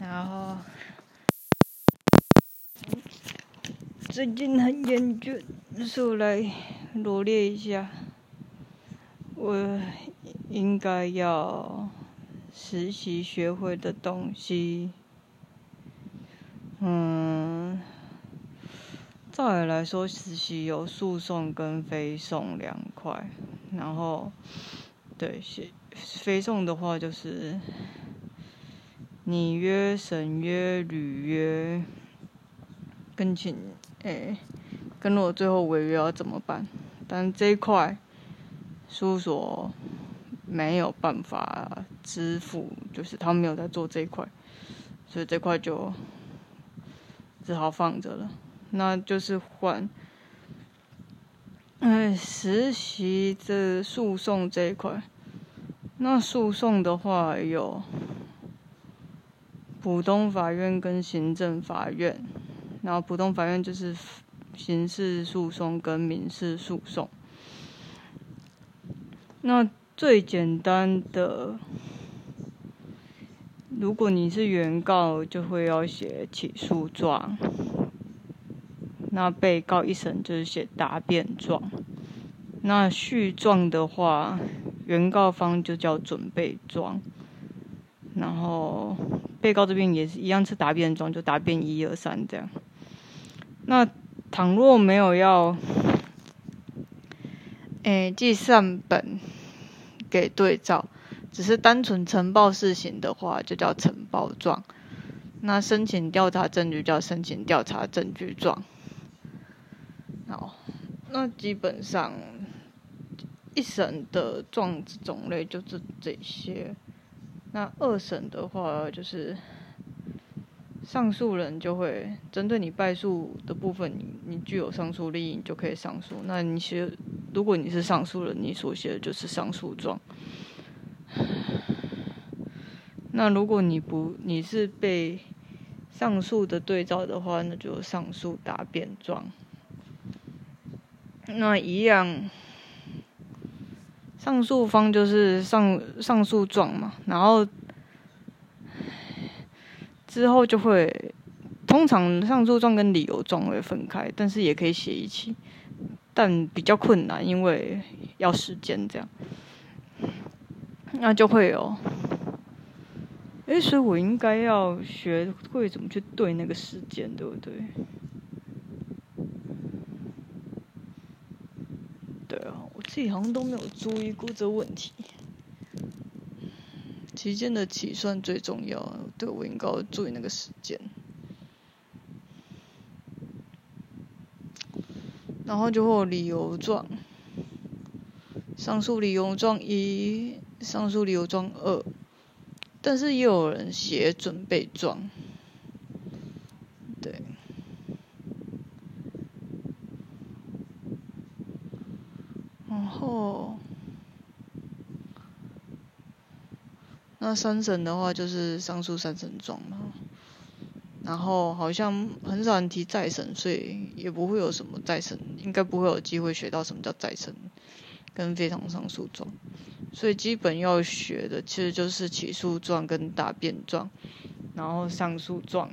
然后最近很厌倦，所以来罗列一下，我应该要实习学会的东西。嗯，照理来说，实习有诉讼跟非讼两块，然后对，非讼的话就是你约、审约、履约，跟请诶，跟我最后违约要怎么办？但这一块，事务所没有办法支付，就是他们没有在做这一块，所以这块就只好放着了。那就是换，哎，实习这诉讼这一块。那诉讼的话有普通法院跟行政法院，然后普通法院就是刑事诉讼跟民事诉讼。那最简单的，如果你是原告，就会要写起诉状；那被告一审就是写答辩状；那续状的话。原告方就叫准备状，然后被告这边也是一样是答辩状，就答辩一二三这样。那倘若没有要，诶，计算本给对照，只是单纯呈报事情的话，就叫呈报状。那申请调查证据叫申请调查证据状。好，那基本上。一审的状子种类就是这些，那二审的话就是上诉人就会针对你败诉的部分，你你具有上诉利益，你就可以上诉。那你写，如果你是上诉人，你所写的就是上诉状。那如果你不你是被上诉的对照的话，那就上诉答辩状。那一样。上诉方就是上上诉状嘛，然后之后就会通常上诉状跟理由状会分开，但是也可以写一起，但比较困难，因为要时间这样，那就会有，哎，所以我应该要学会怎么去对那个时间，对不对？自己好像都没有注意过这问题。期间的起算最重要，对我应该注意那个时间。然后就会有理由状，上诉理由状一，上诉理由状二，但是也有人写准备状。哦，那三审的话就是上诉三审状嘛，然后好像很少人提再审，所以也不会有什么再审，应该不会有机会学到什么叫再审跟非常上诉状，所以基本要学的其实就是起诉状跟答辩状，然后上诉状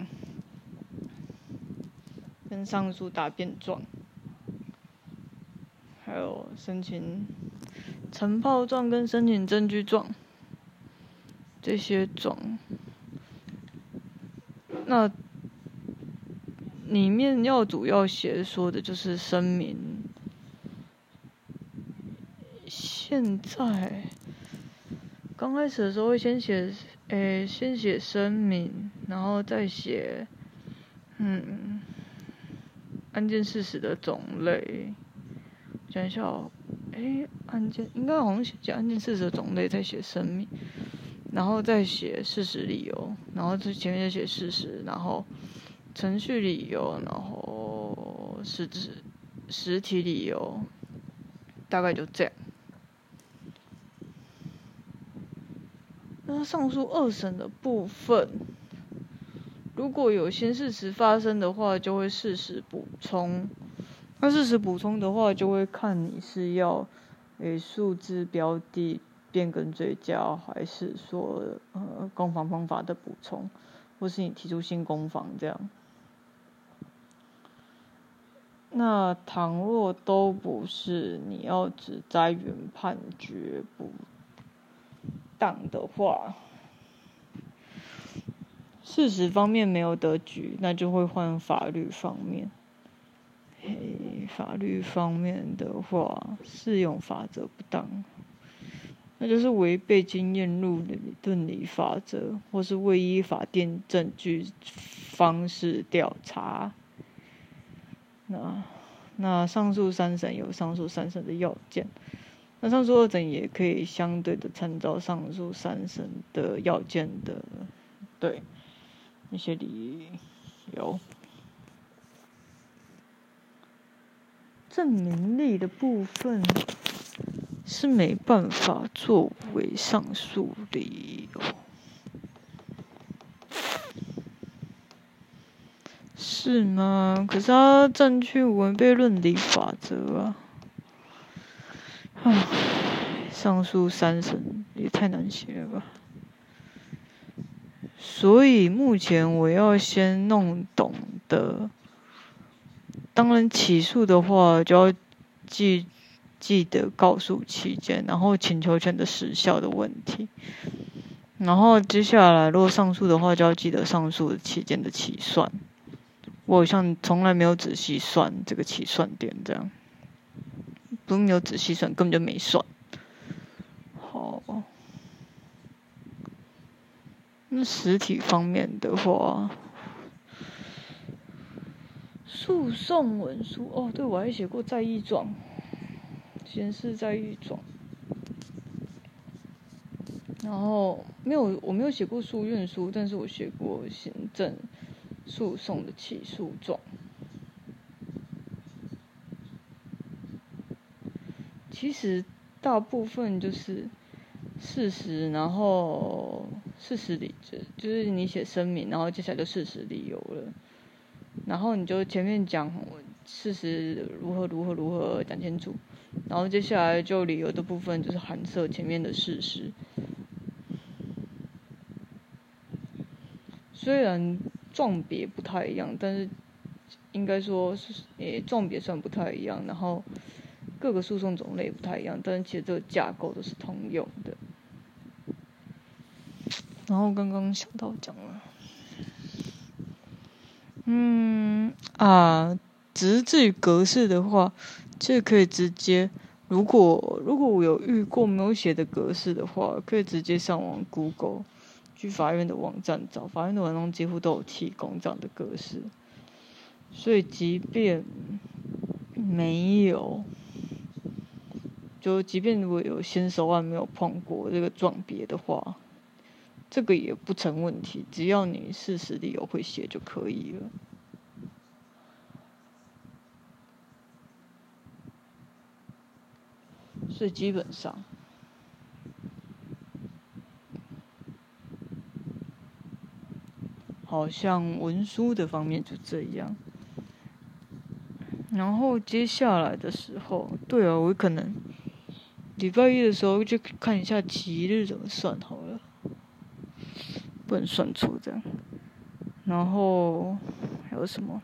跟上诉答辩状。还有申请呈报状跟申请证据状这些种，那里面要主要写说的就是声明。现在刚开始的时候会先写，诶，先写声明，然后再写，嗯，案件事实的种类。讲一下哦，哎，案件应该好像写案件事实的种类，再写声明，然后再写事实理由，然后这前面就写事实，然后程序理由，然后实质实体理由，大概就这样。那上述二审的部分，如果有新事实发生的话，就会事实补充。那事实补充的话，就会看你是要诶数字标的变更追加，还是说呃攻防方法的补充。或是你提出新攻防这样。那倘若都不是，你要只摘原判决不当的话，事实方面没有得局，那就会换法律方面。嘿，法律方面的话，适用法则不当，那就是违背经验论论理法则，或是未依法定证据方式调查。那那上诉三审有上诉三审的要件，那上诉二审也可以相对的参照上诉三审的要件的，对一些理由。证明力的部分是没办法作为上诉理由。是吗？可是他占据违背论理法则啊！唉，上诉三审也太难写了吧。所以目前我要先弄懂的，当然起诉的话就要记记得告诉期间，然后请求权的时效的问题，然后接下来如果上诉的话，就要记得上诉期间的起算。我好像从来没有仔细算这个起算点，这样不用有仔细算，根本就没算。好，那实体方面的话，诉讼文书哦，对我还写过在议状，显示在议状，然后没有我没有写过诉愿书，但是我写过行政。诉讼的起诉状，其实大部分就是事实，然后事实理就就是你写声明，然后接下来就事实理由了，然后你就前面讲事实如何如何如何讲清楚，然后接下来就理由的部分就是含涉前面的事实，虽然。状别不太一样，但是应该说是诶，状别算不太一样。然后各个诉讼种类不太一样，但是其实这个架构都是通用的。然后刚刚想到讲了，嗯啊，只是至于格式的话，这可以直接，如果如果我有遇过没有写的格式的话，可以直接上网 Google。去法院的网站找，法院的网站几乎都有提供这样的格式，所以即便没有，就即便如果有新手案没有碰过这个撞别的话，这个也不成问题，只要你事实理由会写就可以了。所以基本上。好像文书的方面就这样，然后接下来的时候，对啊，我可能礼拜一的时候就看一下吉日怎么算好了，不能算错这样。然后还有什么？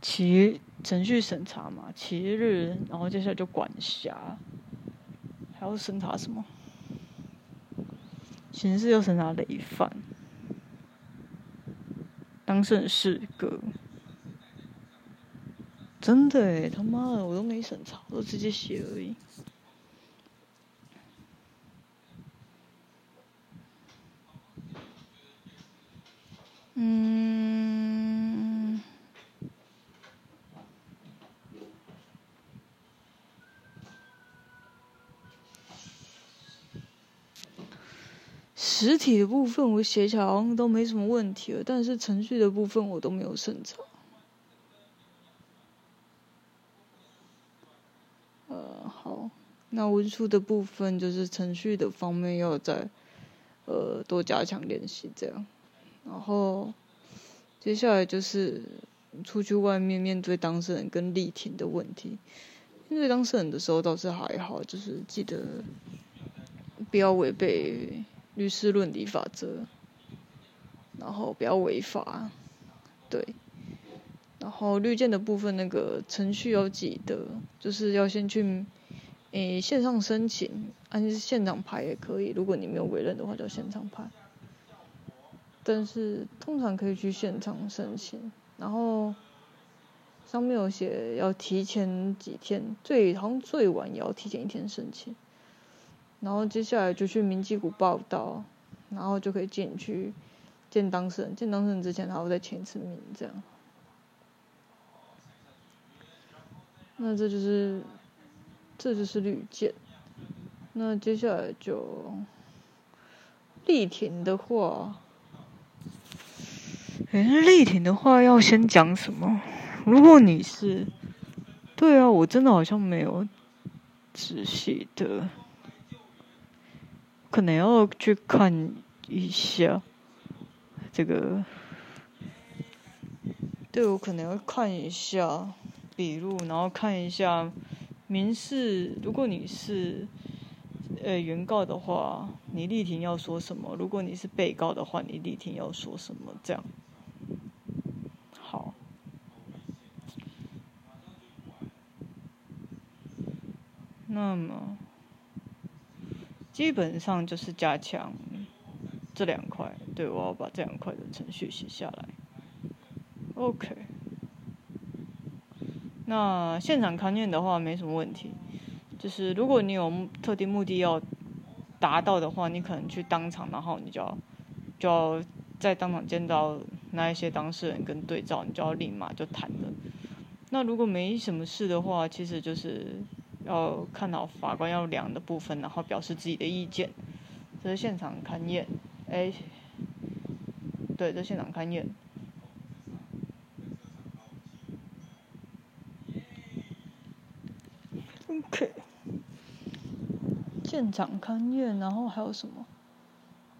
其程序审查嘛，其日，然后接下来就管辖。还要审查什么？刑事要审查累犯，当事人是个真的哎，他妈的，我都没审查，我都直接写而已。实体的部分我写起来好像都没什么问题了，但是程序的部分我都没有审查。呃，好，那文书的部分就是程序的方面要再呃多加强练习这样，然后接下来就是出去外面面对当事人跟力挺的问题，面对当事人的时候倒是还好，就是记得不要违背律师论理法则，然后不要违法，对。然后绿箭的部分那个程序要记得，就是要先去诶线上申请，按现场排也可以。如果你没有委任的话，就现场排。但是通常可以去现场申请，然后上面有写要提前几天，最好像最晚也要提前一天申请。然后接下来就去民基谷报道，然后就可以进去见当事人。见当事人之前还要再签一次名，这样。那这就是，这就是绿箭。那接下来就力挺的话，哎，力挺的话要先讲什么？如果你是，对啊，我真的好像没有仔细的，可能要去看一下这个，对我可能要看一下。笔录，然后看一下民事。如果你是呃原告的话，你立庭要说什么？如果你是被告的话，你立庭要说什么？这样好。那么基本上就是加强这两块。对，我要把这两块的程序写下来。OK。那现场勘验的话没什么问题，就是如果你有特定目的要达到的话，你可能去当场，然后你就要就要在当场见到那一些当事人跟对照，你就要立马就谈了。那如果没什么事的话，其实就是要看到法官要量的部分，然后表示自己的意见。这是现场勘验，哎，对，这现场勘验。OK，现场勘验，然后还有什么？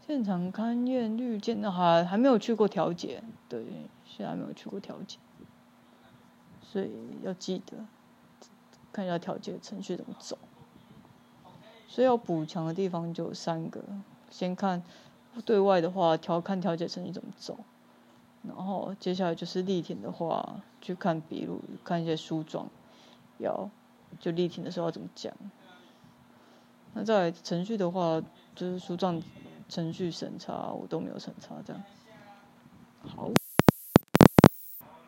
现场勘验绿箭的还还没有去过调解，对，现在没有去过调解，所以要记得看一下调解程序怎么走。所以要补强的地方就有三个，先看对外的话，调看调解程序怎么走，然后接下来就是立庭的话，去看笔录，看一些书状，要。就立庭的时候要怎么讲？那在程序的话，就是书状程序审查，我都没有审查这样。好。